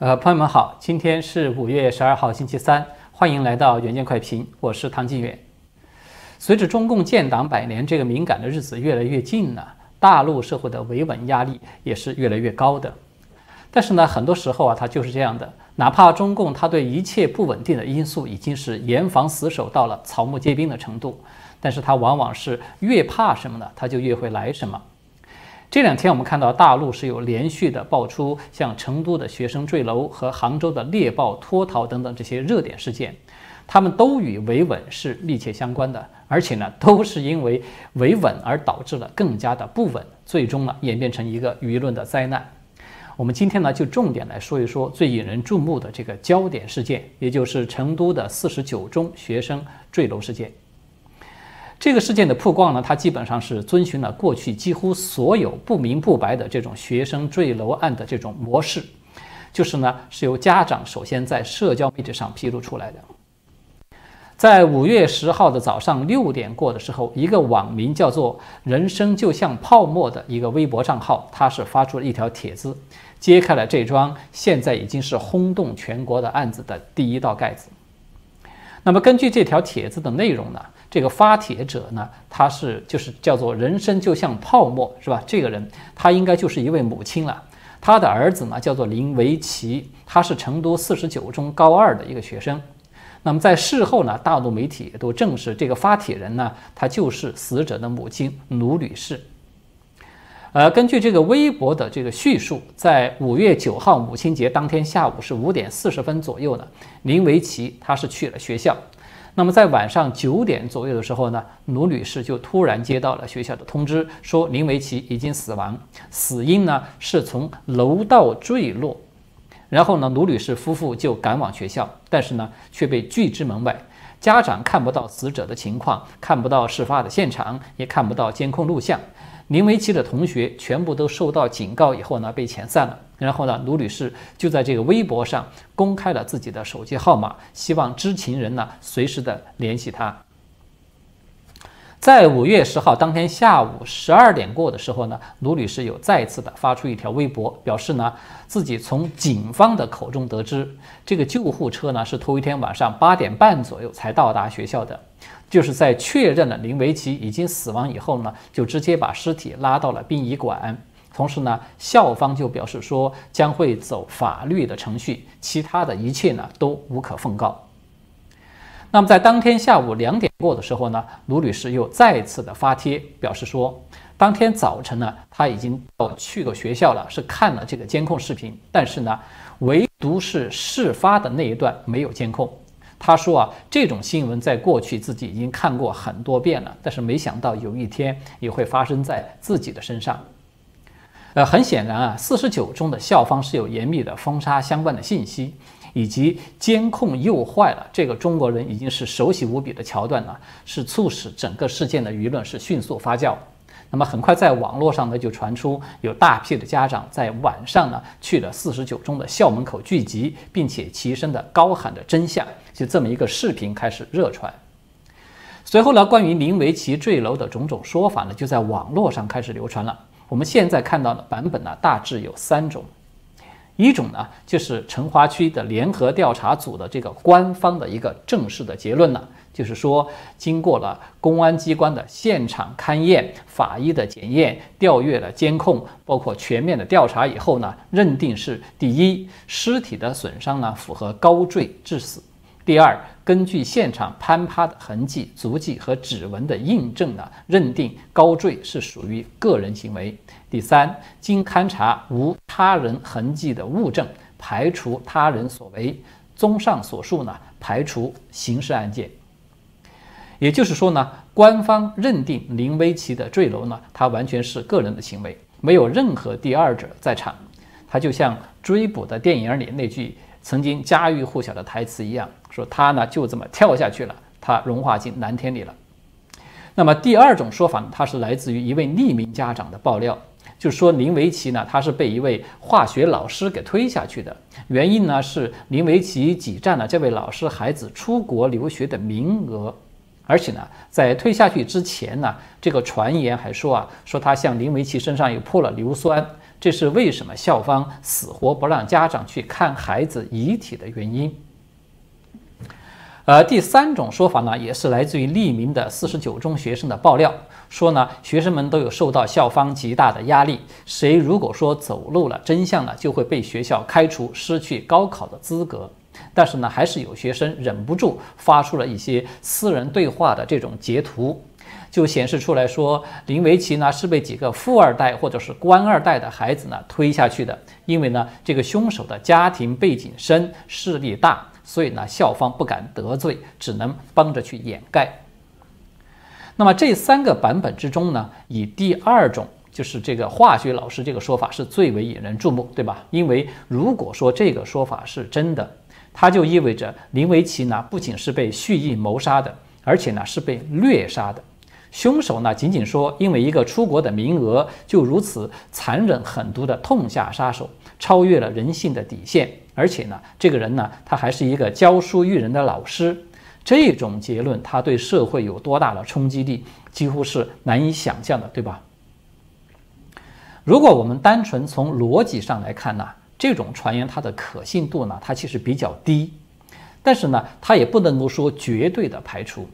呃，朋友们好，今天是五月十二号，星期三，欢迎来到远见快评，我是唐晋远。随着中共建党百年这个敏感的日子越来越近了，大陆社会的维稳压力也是越来越高的。但是呢，很多时候啊，它就是这样的，哪怕中共它对一切不稳定的因素已经是严防死守到了草木皆兵的程度，但是它往往是越怕什么呢，它就越会来什么。这两天我们看到大陆是有连续的爆出像成都的学生坠楼和杭州的猎豹脱逃等等这些热点事件，他们都与维稳是密切相关的，而且呢都是因为维稳而导致了更加的不稳，最终呢演变成一个舆论的灾难。我们今天呢就重点来说一说最引人注目的这个焦点事件，也就是成都的四十九中学生坠楼事件。这个事件的曝光呢，它基本上是遵循了过去几乎所有不明不白的这种学生坠楼案的这种模式，就是呢是由家长首先在社交媒体上披露出来的。在五月十号的早上六点过的时候，一个网名叫做“人生就像泡沫”的一个微博账号，它是发出了一条帖子，揭开了这桩现在已经是轰动全国的案子的第一道盖子。那么根据这条帖子的内容呢？这个发帖者呢，他是就是叫做“人生就像泡沫”，是吧？这个人他应该就是一位母亲了。他的儿子呢叫做林维奇，他是成都四十九中高二的一个学生。那么在事后呢，大陆媒体都证实，这个发帖人呢，他就是死者的母亲卢女士。呃，根据这个微博的这个叙述，在五月九号母亲节当天下午是五点四十分左右呢，林维奇他是去了学校。那么在晚上九点左右的时候呢，卢女士就突然接到了学校的通知，说林维奇已经死亡，死因呢是从楼道坠落。然后呢，卢女士夫妇就赶往学校，但是呢却被拒之门外，家长看不到死者的情况，看不到事发的现场，也看不到监控录像。林维奇的同学全部都受到警告以后呢，被遣散了。然后呢，卢女士就在这个微博上公开了自己的手机号码，希望知情人呢随时的联系她。在五月十号当天下午十二点过的时候呢，卢女士又再次的发出一条微博，表示呢自己从警方的口中得知，这个救护车呢是头一天晚上八点半左右才到达学校的。就是在确认了林维奇已经死亡以后呢，就直接把尸体拉到了殡仪馆。同时呢，校方就表示说将会走法律的程序，其他的一切呢都无可奉告。那么在当天下午两点过的时候呢，卢女士又再次的发帖表示说，当天早晨呢，她已经到去过学校了，是看了这个监控视频，但是呢，唯独是事发的那一段没有监控。她说啊，这种新闻在过去自己已经看过很多遍了，但是没想到有一天也会发生在自己的身上。呃，很显然啊，四十九中的校方是有严密的封杀相关的信息，以及监控又坏了，这个中国人已经是熟悉无比的桥段呢，是促使整个事件的舆论是迅速发酵。那么很快在网络上呢，就传出有大批的家长在晚上呢去了四十九中的校门口聚集，并且齐声的高喊着真相，就这么一个视频开始热传。随后呢，关于林维奇坠楼的种种说法呢，就在网络上开始流传了。我们现在看到的版本呢，大致有三种，一种呢就是成华区的联合调查组的这个官方的一个正式的结论呢。就是说，经过了公安机关的现场勘验、法医的检验、调阅了监控，包括全面的调查以后呢，认定是第一，尸体的损伤呢符合高坠致死；第二，根据现场攀爬的痕迹、足迹和指纹的印证呢，认定高坠是属于个人行为；第三，经勘查无他人痕迹的物证，排除他人所为。综上所述呢，排除刑事案件。也就是说呢，官方认定林威奇的坠楼呢，他完全是个人的行为，没有任何第二者在场。他就像追捕的电影里那句曾经家喻户晓的台词一样，说他呢就这么跳下去了，他融化进蓝天里了。那么第二种说法呢，它是来自于一位匿名家长的爆料，就说林维奇呢，他是被一位化学老师给推下去的，原因呢是林维奇挤占了这位老师孩子出国留学的名额。而且呢，在推下去之前呢，这个传言还说啊，说他向林维奇身上又泼了硫酸，这是为什么校方死活不让家长去看孩子遗体的原因。而第三种说法呢，也是来自于匿名的四十九中学生的爆料，说呢，学生们都有受到校方极大的压力，谁如果说走漏了真相呢，就会被学校开除，失去高考的资格。但是呢，还是有学生忍不住发出了一些私人对话的这种截图，就显示出来说，林维奇呢是被几个富二代或者是官二代的孩子呢推下去的，因为呢，这个凶手的家庭背景深，势力大。所以呢，校方不敢得罪，只能帮着去掩盖。那么这三个版本之中呢，以第二种就是这个化学老师这个说法是最为引人注目，对吧？因为如果说这个说法是真的，它就意味着林维奇呢不仅是被蓄意谋杀的，而且呢是被虐杀的。凶手呢仅仅说因为一个出国的名额，就如此残忍狠毒的痛下杀手，超越了人性的底线。而且呢，这个人呢，他还是一个教书育人的老师，这种结论他对社会有多大的冲击力，几乎是难以想象的，对吧？如果我们单纯从逻辑上来看呢，这种传言它的可信度呢，它其实比较低，但是呢，它也不能够说绝对的排除，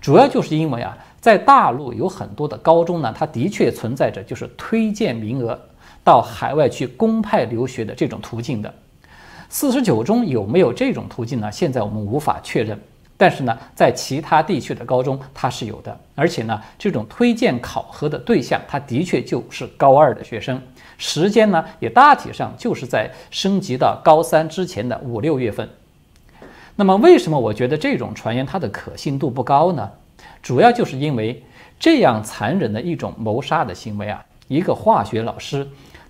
主要就是因为啊，在大陆有很多的高中呢，它的确存在着就是推荐名额到海外去公派留学的这种途径的。四十九中有没有这种途径呢？现在我们无法确认。但是呢，在其他地区的高中它是有的，而且呢，这种推荐考核的对象，它的确就是高二的学生，时间呢也大体上就是在升级到高三之前的五六月份。那么，为什么我觉得这种传言它的可信度不高呢？主要就是因为这样残忍的一种谋杀的行为啊，一个化学老师。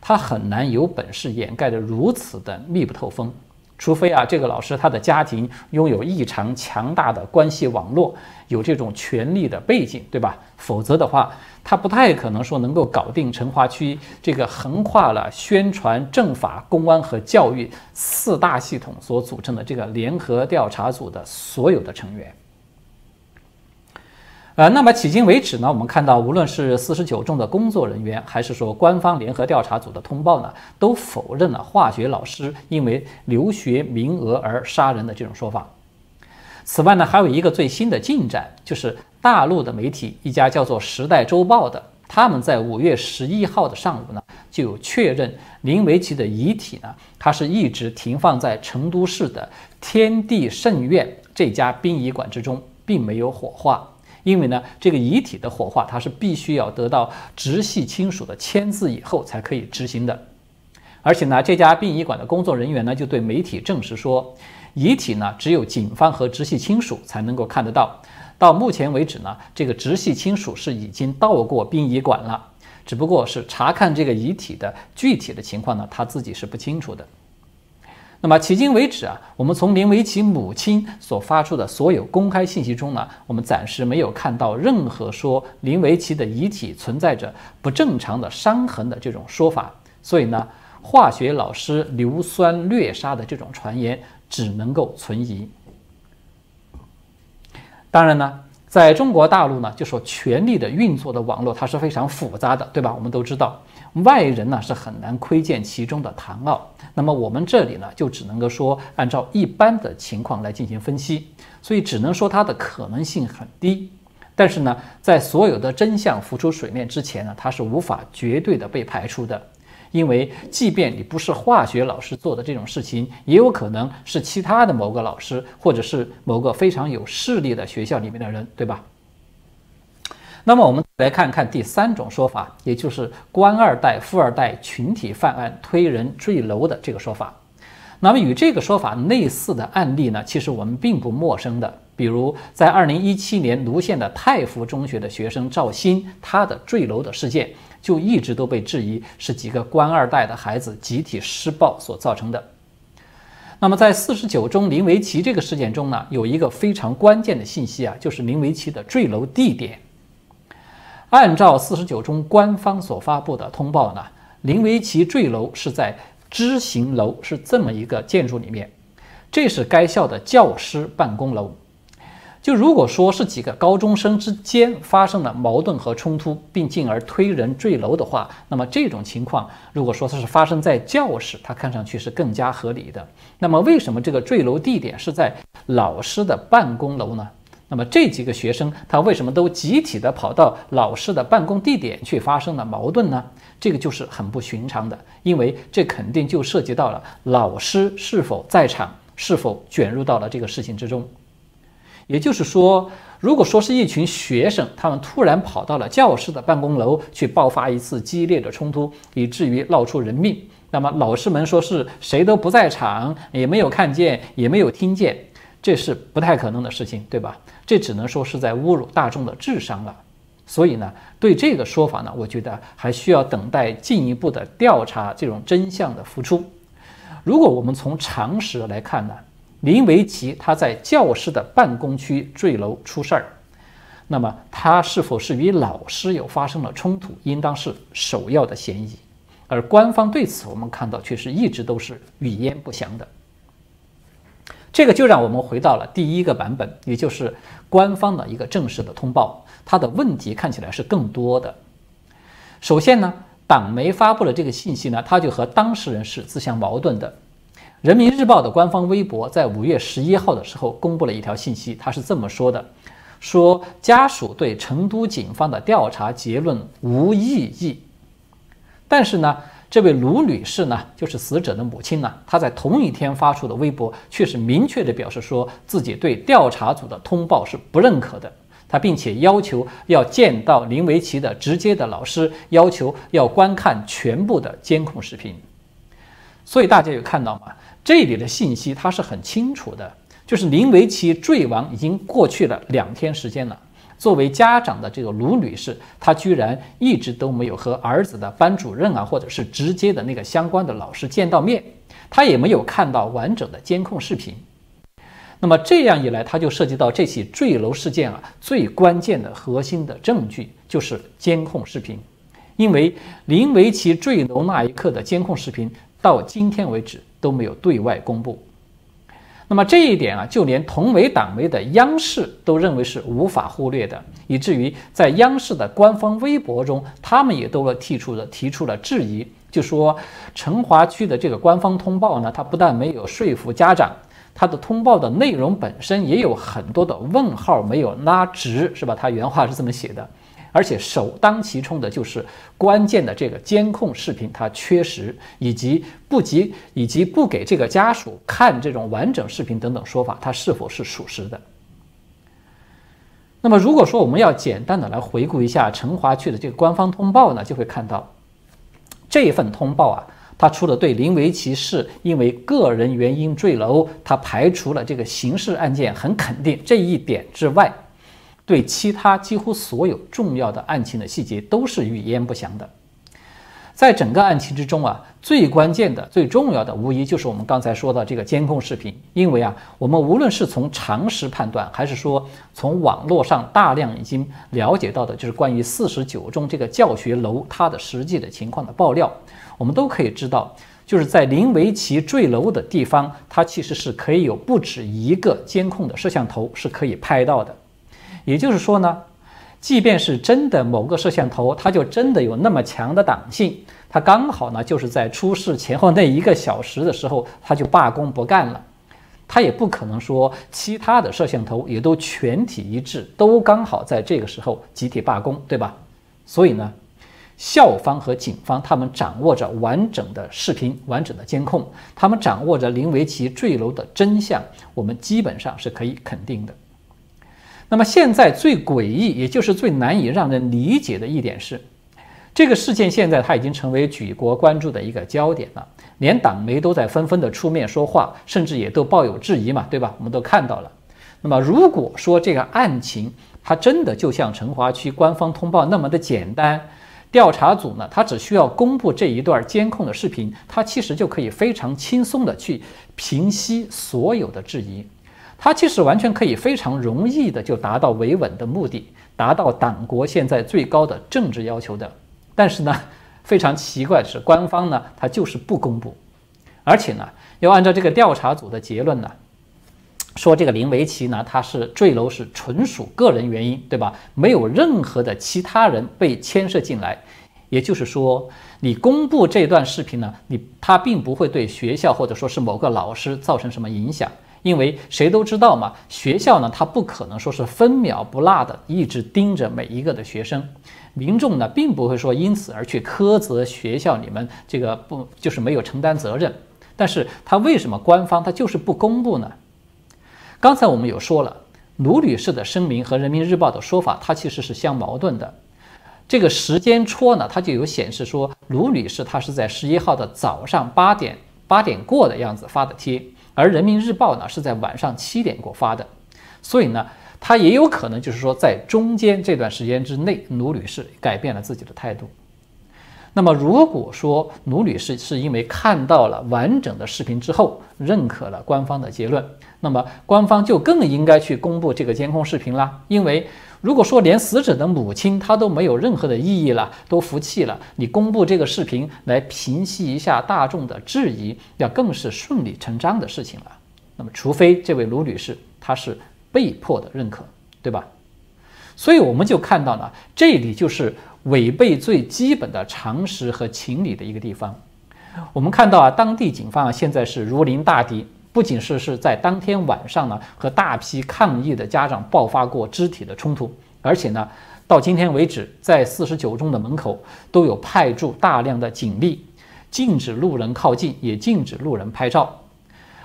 他很难有本事掩盖得如此的密不透风，除非啊，这个老师他的家庭拥有异常强大的关系网络，有这种权力的背景，对吧？否则的话，他不太可能说能够搞定成华区这个横跨了宣传、政法、公安和教育四大系统所组成的这个联合调查组的所有的成员。呃，那么迄今为止呢，我们看到，无论是四十九中的工作人员，还是说官方联合调查组的通报呢，都否认了化学老师因为留学名额而杀人的这种说法。此外呢，还有一个最新的进展，就是大陆的媒体一家叫做《时代周报》的，他们在五月十一号的上午呢，就确认林维奇的遗体呢，他是一直停放在成都市的天地圣院这家殡仪馆之中，并没有火化。因为呢，这个遗体的火化，它是必须要得到直系亲属的签字以后才可以执行的。而且呢，这家殡仪馆的工作人员呢，就对媒体证实说，遗体呢，只有警方和直系亲属才能够看得到。到目前为止呢，这个直系亲属是已经到过殡仪馆了，只不过是查看这个遗体的具体的情况呢，他自己是不清楚的。那么迄今为止啊，我们从林维奇母亲所发出的所有公开信息中呢，我们暂时没有看到任何说林维奇的遗体存在着不正常的伤痕的这种说法。所以呢，化学老师硫酸虐杀的这种传言只能够存疑。当然呢，在中国大陆呢，就说权力的运作的网络它是非常复杂的，对吧？我们都知道。外人呢是很难窥见其中的谈奥，那么我们这里呢就只能够说按照一般的情况来进行分析，所以只能说它的可能性很低。但是呢，在所有的真相浮出水面之前呢，它是无法绝对的被排除的，因为即便你不是化学老师做的这种事情，也有可能是其他的某个老师，或者是某个非常有势力的学校里面的人，对吧？那么我们来看看第三种说法，也就是官二代、富二代群体犯案推人坠楼的这个说法。那么与这个说法类似的案例呢，其实我们并不陌生的。比如在二零一七年泸县的太福中学的学生赵鑫，他的坠楼的事件就一直都被质疑是几个官二代的孩子集体施暴所造成的。那么在四十九中林维奇这个事件中呢，有一个非常关键的信息啊，就是林维奇的坠楼地点。按照四十九中官方所发布的通报呢，林维奇坠楼是在知行楼，是这么一个建筑里面，这是该校的教师办公楼。就如果说是几个高中生之间发生了矛盾和冲突，并进而推人坠楼的话，那么这种情况，如果说它是发生在教室，它看上去是更加合理的。那么为什么这个坠楼地点是在老师的办公楼呢？那么这几个学生他为什么都集体的跑到老师的办公地点去发生了矛盾呢？这个就是很不寻常的，因为这肯定就涉及到了老师是否在场，是否卷入到了这个事情之中。也就是说，如果说是一群学生，他们突然跑到了教室的办公楼去爆发一次激烈的冲突，以至于闹出人命，那么老师们说是谁都不在场，也没有看见，也没有听见，这是不太可能的事情，对吧？这只能说是在侮辱大众的智商了。所以呢，对这个说法呢，我觉得还需要等待进一步的调查，这种真相的浮出。如果我们从常识来看呢？林维奇他在教室的办公区坠楼出事儿，那么他是否是与老师有发生了冲突，应当是首要的嫌疑。而官方对此，我们看到却是一直都是语焉不详的。这个就让我们回到了第一个版本，也就是官方的一个正式的通报，它的问题看起来是更多的。首先呢，党媒发布了这个信息呢，它就和当事人是自相矛盾的。人民日报的官方微博在五月十一号的时候公布了一条信息，它是这么说的：说家属对成都警方的调查结论无异议。但是呢，这位卢女士呢，就是死者的母亲呢，她在同一天发出的微博却是明确的表示说自己对调查组的通报是不认可的。她并且要求要见到林维奇的直接的老师，要求要观看全部的监控视频。所以大家有看到吗？这里的信息它是很清楚的，就是林维奇坠亡已经过去了两天时间了。作为家长的这个卢女士，她居然一直都没有和儿子的班主任啊，或者是直接的那个相关的老师见到面，她也没有看到完整的监控视频。那么这样一来，它就涉及到这起坠楼事件啊最关键的核心的证据就是监控视频，因为林维奇坠楼那一刻的监控视频到今天为止。都没有对外公布，那么这一点啊，就连同为党媒的央视都认为是无法忽略的，以至于在央视的官方微博中，他们也都提出了提出了质疑，就说成华区的这个官方通报呢，它不但没有说服家长，它的通报的内容本身也有很多的问号没有拉直，是吧？他原话是这么写的。而且首当其冲的就是关键的这个监控视频，它缺失，以及不及以及不给这个家属看这种完整视频等等说法，它是否是属实的？那么，如果说我们要简单的来回顾一下成华区的这个官方通报呢，就会看到这份通报啊，它除了对林维奇是因为个人原因坠楼，它排除了这个刑事案件很肯定这一点之外。对其他几乎所有重要的案情的细节都是语焉不详的。在整个案情之中啊，最关键的、最重要的，无疑就是我们刚才说的这个监控视频。因为啊，我们无论是从常识判断，还是说从网络上大量已经了解到的，就是关于四十九中这个教学楼它的实际的情况的爆料，我们都可以知道，就是在林维奇坠楼的地方，它其实是可以有不止一个监控的摄像头是可以拍到的。也就是说呢，即便是真的某个摄像头，它就真的有那么强的党性，它刚好呢就是在出事前后那一个小时的时候，它就罢工不干了，它也不可能说其他的摄像头也都全体一致，都刚好在这个时候集体罢工，对吧？所以呢，校方和警方他们掌握着完整的视频、完整的监控，他们掌握着林维奇坠楼的真相，我们基本上是可以肯定的。那么现在最诡异，也就是最难以让人理解的一点是，这个事件现在它已经成为举国关注的一个焦点了，连党媒都在纷纷的出面说话，甚至也都抱有质疑嘛，对吧？我们都看到了。那么如果说这个案情它真的就像成华区官方通报那么的简单，调查组呢，他只需要公布这一段监控的视频，他其实就可以非常轻松的去平息所有的质疑。它其实完全可以非常容易的就达到维稳的目的，达到党国现在最高的政治要求的。但是呢，非常奇怪的是，官方呢，它就是不公布，而且呢，要按照这个调查组的结论呢，说这个林维奇呢，他是坠楼是纯属个人原因，对吧？没有任何的其他人被牵涉进来。也就是说，你公布这段视频呢，你他并不会对学校或者说是某个老师造成什么影响，因为谁都知道嘛，学校呢，它不可能说是分秒不落的一直盯着每一个的学生，民众呢，并不会说因此而去苛责学校你们这个不就是没有承担责任。但是他为什么官方他就是不公布呢？刚才我们有说了，卢女士的声明和人民日报的说法，它其实是相矛盾的。这个时间戳呢，它就有显示说，卢女士她是在十一号的早上八点八点过的样子发的贴，而人民日报呢是在晚上七点过发的，所以呢，他也有可能就是说在中间这段时间之内，卢女士改变了自己的态度。那么，如果说卢女士是因为看到了完整的视频之后，认可了官方的结论，那么官方就更应该去公布这个监控视频啦。因为如果说连死者的母亲她都没有任何的意义了，都服气了，你公布这个视频来平息一下大众的质疑，要更是顺理成章的事情了。那么，除非这位卢女士她是被迫的认可，对吧？所以我们就看到呢，这里就是。违背最基本的常识和情理的一个地方，我们看到啊，当地警方啊现在是如临大敌，不仅是是在当天晚上呢和大批抗议的家长爆发过肢体的冲突，而且呢到今天为止，在四十九中的门口都有派驻大量的警力，禁止路人靠近，也禁止路人拍照。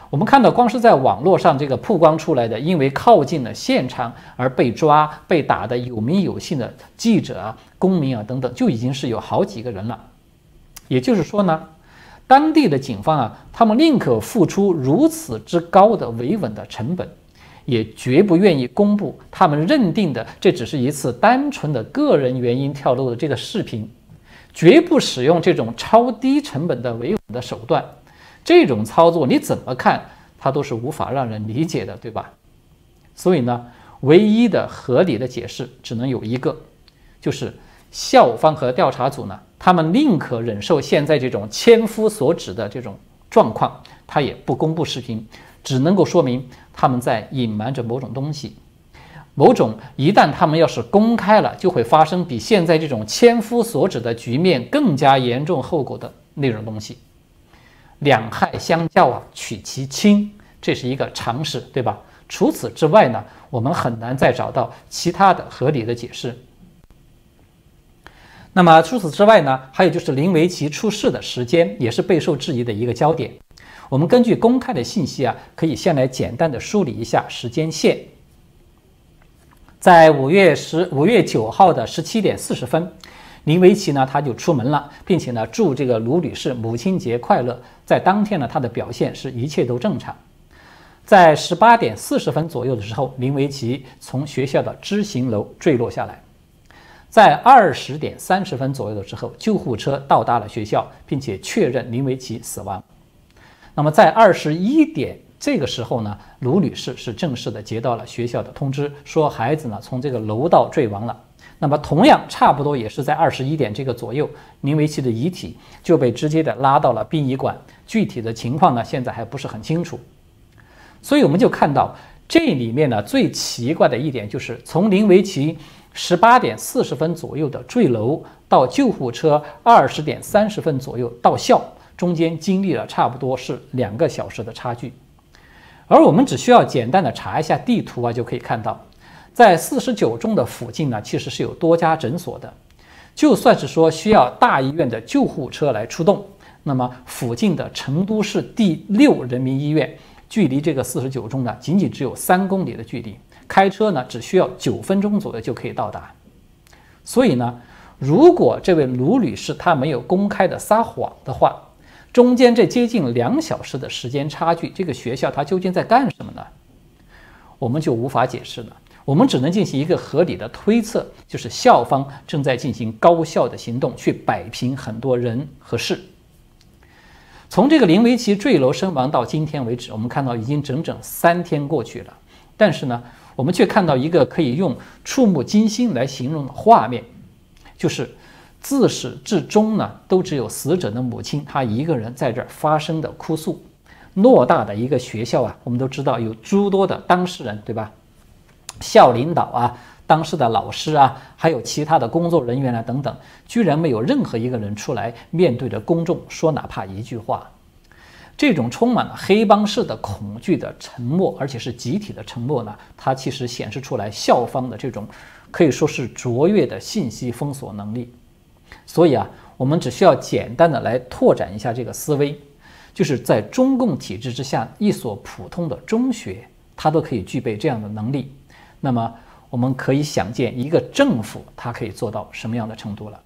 我们看到，光是在网络上这个曝光出来的，因为靠近了现场而被抓、被打的有名有姓的记者啊、公民啊等等，就已经是有好几个人了。也就是说呢，当地的警方啊，他们宁可付出如此之高的维稳的成本，也绝不愿意公布他们认定的这只是一次单纯的个人原因跳楼的这个视频，绝不使用这种超低成本的维稳的手段。这种操作你怎么看，它都是无法让人理解的，对吧？所以呢，唯一的合理的解释只能有一个，就是校方和调查组呢，他们宁可忍受现在这种千夫所指的这种状况，他也不公布视频，只能够说明他们在隐瞒着某种东西，某种一旦他们要是公开了，就会发生比现在这种千夫所指的局面更加严重后果的那种东西。两害相较啊，取其轻，这是一个常识，对吧？除此之外呢，我们很难再找到其他的合理的解释。那么除此之外呢，还有就是林维奇出事的时间也是备受质疑的一个焦点。我们根据公开的信息啊，可以先来简单的梳理一下时间线。在五月十五月九号的十七点四十分。林维奇呢，他就出门了，并且呢，祝这个卢女士母亲节快乐。在当天呢，他的表现是一切都正常。在十八点四十分左右的时候，林维奇从学校的知行楼坠落下来。在二十点三十分左右的时候，救护车到达了学校，并且确认林维奇死亡。那么在二十一点这个时候呢，卢女士是正式的接到了学校的通知，说孩子呢从这个楼道坠亡了。那么，同样差不多也是在二十一点这个左右，林维奇的遗体就被直接的拉到了殡仪馆。具体的情况呢，现在还不是很清楚。所以我们就看到这里面呢，最奇怪的一点就是，从林维奇十八点四十分左右的坠楼到救护车二十点三十分左右到校，中间经历了差不多是两个小时的差距。而我们只需要简单的查一下地图啊，就可以看到。在四十九中的附近呢，其实是有多家诊所的。就算是说需要大医院的救护车来出动，那么附近的成都市第六人民医院，距离这个四十九中呢，仅仅只有三公里的距离，开车呢只需要九分钟左右就可以到达。所以呢，如果这位卢女士她没有公开的撒谎的话，中间这接近两小时的时间差距，这个学校它究竟在干什么呢？我们就无法解释了。我们只能进行一个合理的推测，就是校方正在进行高效的行动，去摆平很多人和事。从这个林维奇坠楼身亡到今天为止，我们看到已经整整三天过去了，但是呢，我们却看到一个可以用触目惊心来形容的画面，就是自始至终呢，都只有死者的母亲她一个人在这儿发生的哭诉。偌大的一个学校啊，我们都知道有诸多的当事人，对吧？校领导啊，当时的老师啊，还有其他的工作人员啊等等，居然没有任何一个人出来面对着公众说哪怕一句话。这种充满了黑帮式的恐惧的沉默，而且是集体的沉默呢，它其实显示出来校方的这种可以说是卓越的信息封锁能力。所以啊，我们只需要简单的来拓展一下这个思维，就是在中共体制之下，一所普通的中学，它都可以具备这样的能力。那么，我们可以想见一个政府它可以做到什么样的程度了。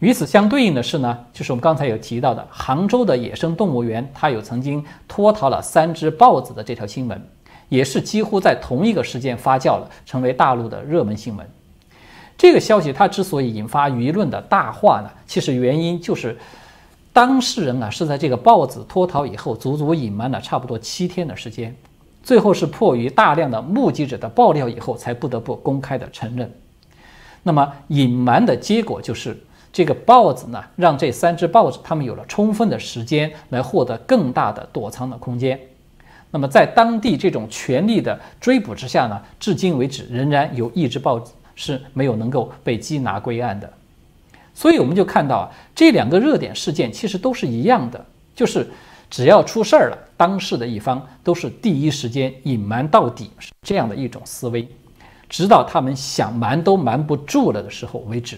与此相对应的是呢，就是我们刚才有提到的杭州的野生动物园，它有曾经脱逃了三只豹子的这条新闻，也是几乎在同一个时间发酵了，成为大陆的热门新闻。这个消息它之所以引发舆论的大化呢，其实原因就是当事人啊是在这个豹子脱逃以后，足足隐瞒了差不多七天的时间，最后是迫于大量的目击者的爆料以后，才不得不公开的承认。那么隐瞒的结果就是。这个豹子呢，让这三只豹子他们有了充分的时间来获得更大的躲藏的空间。那么在当地这种全力的追捕之下呢，至今为止仍然有一只豹子是没有能够被缉拿归案的。所以我们就看到啊，这两个热点事件其实都是一样的，就是只要出事儿了，当事的一方都是第一时间隐瞒到底，是这样的一种思维，直到他们想瞒都瞒不住了的时候为止。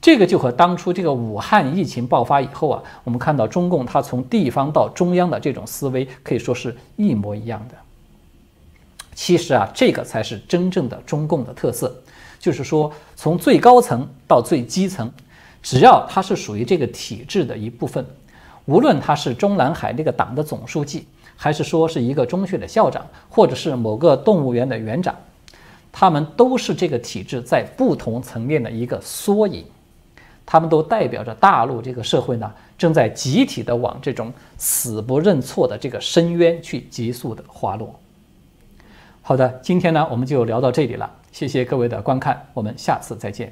这个就和当初这个武汉疫情爆发以后啊，我们看到中共它从地方到中央的这种思维可以说是一模一样的。其实啊，这个才是真正的中共的特色，就是说从最高层到最基层，只要它是属于这个体制的一部分，无论他是中南海那个党的总书记，还是说是一个中学的校长，或者是某个动物园的园长，他们都是这个体制在不同层面的一个缩影。他们都代表着大陆这个社会呢，正在集体的往这种死不认错的这个深渊去急速的滑落。好的，今天呢我们就聊到这里了，谢谢各位的观看，我们下次再见。